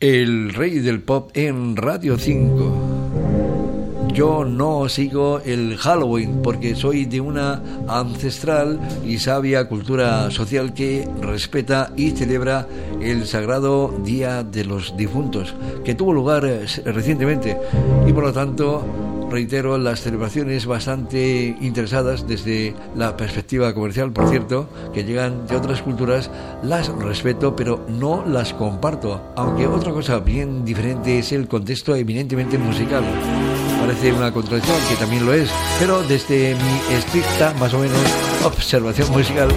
El rey del pop en Radio 5. Yo no sigo el Halloween porque soy de una ancestral y sabia cultura social que respeta y celebra el sagrado Día de los Difuntos, que tuvo lugar eh, recientemente y por lo tanto reitero, las celebraciones bastante interesadas desde la perspectiva comercial, por cierto, que llegan de otras culturas, las respeto, pero no las comparto. Aunque otra cosa bien diferente es el contexto eminentemente musical. Parece una contradicción, que también lo es, pero desde mi estricta, más o menos, observación musical,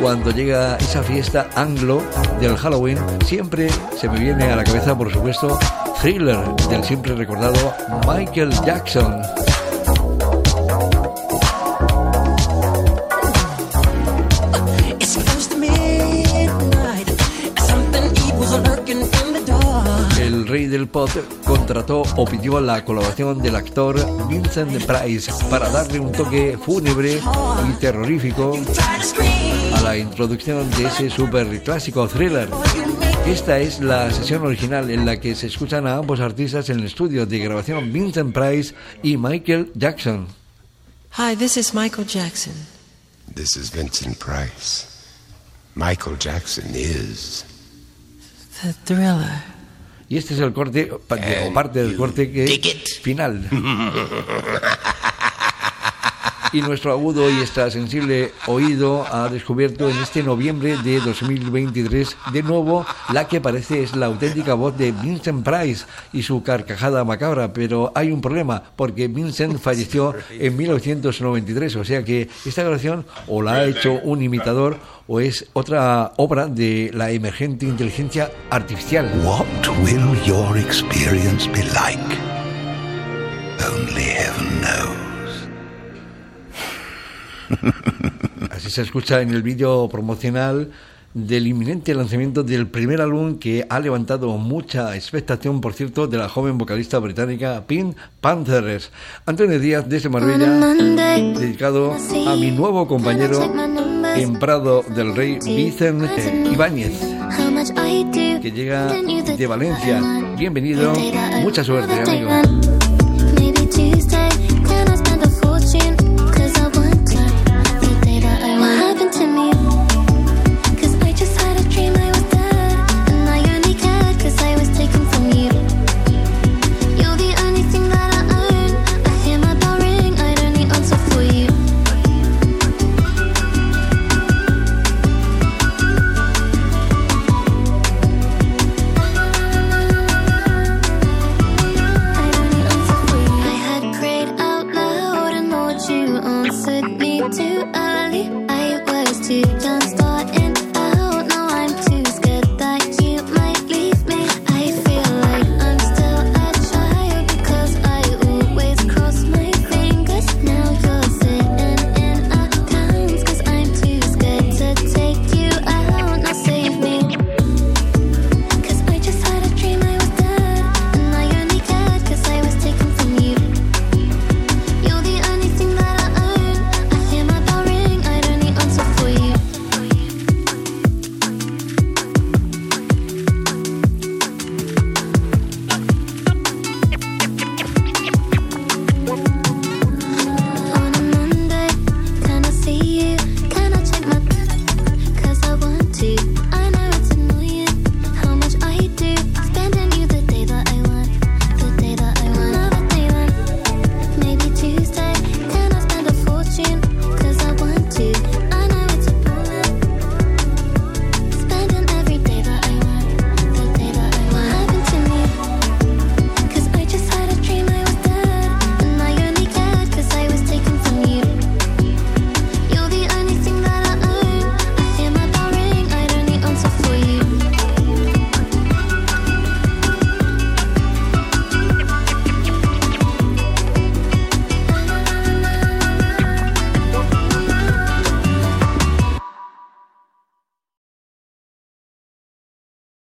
cuando llega esa fiesta anglo del Halloween, siempre se me viene a la cabeza, por supuesto, Thriller del siempre recordado Michael Jackson. El rey del pop contrató o pidió la colaboración del actor Vincent Price para darle un toque fúnebre y terrorífico a la introducción de ese super clásico thriller. Esta es la sesión original en la que se escuchan a ambos artistas en el estudio de grabación Vincent Price y Michael Jackson. Hi, this is Michael Jackson. This is Vincent Price. Michael Jackson is The thriller. Y este es el corte, o parte del corte que final. y nuestro agudo y extrasensible oído ha descubierto en este noviembre de 2023 de nuevo la que parece es la auténtica voz de Vincent Price y su carcajada macabra, pero hay un problema porque Vincent falleció en 1993, o sea que esta grabación o la ha hecho un imitador o es otra obra de la emergente inteligencia artificial. What will your experience be like? Only heaven Así se escucha en el vídeo promocional del inminente lanzamiento del primer álbum que ha levantado mucha expectación, por cierto, de la joven vocalista británica Pink Panthers. Antonio Díaz desde Marbella, dedicado a mi nuevo compañero en Prado del Rey, Vicente Ibáñez, que llega de Valencia. Bienvenido, mucha suerte, amigo. you answered me too early. I was too young.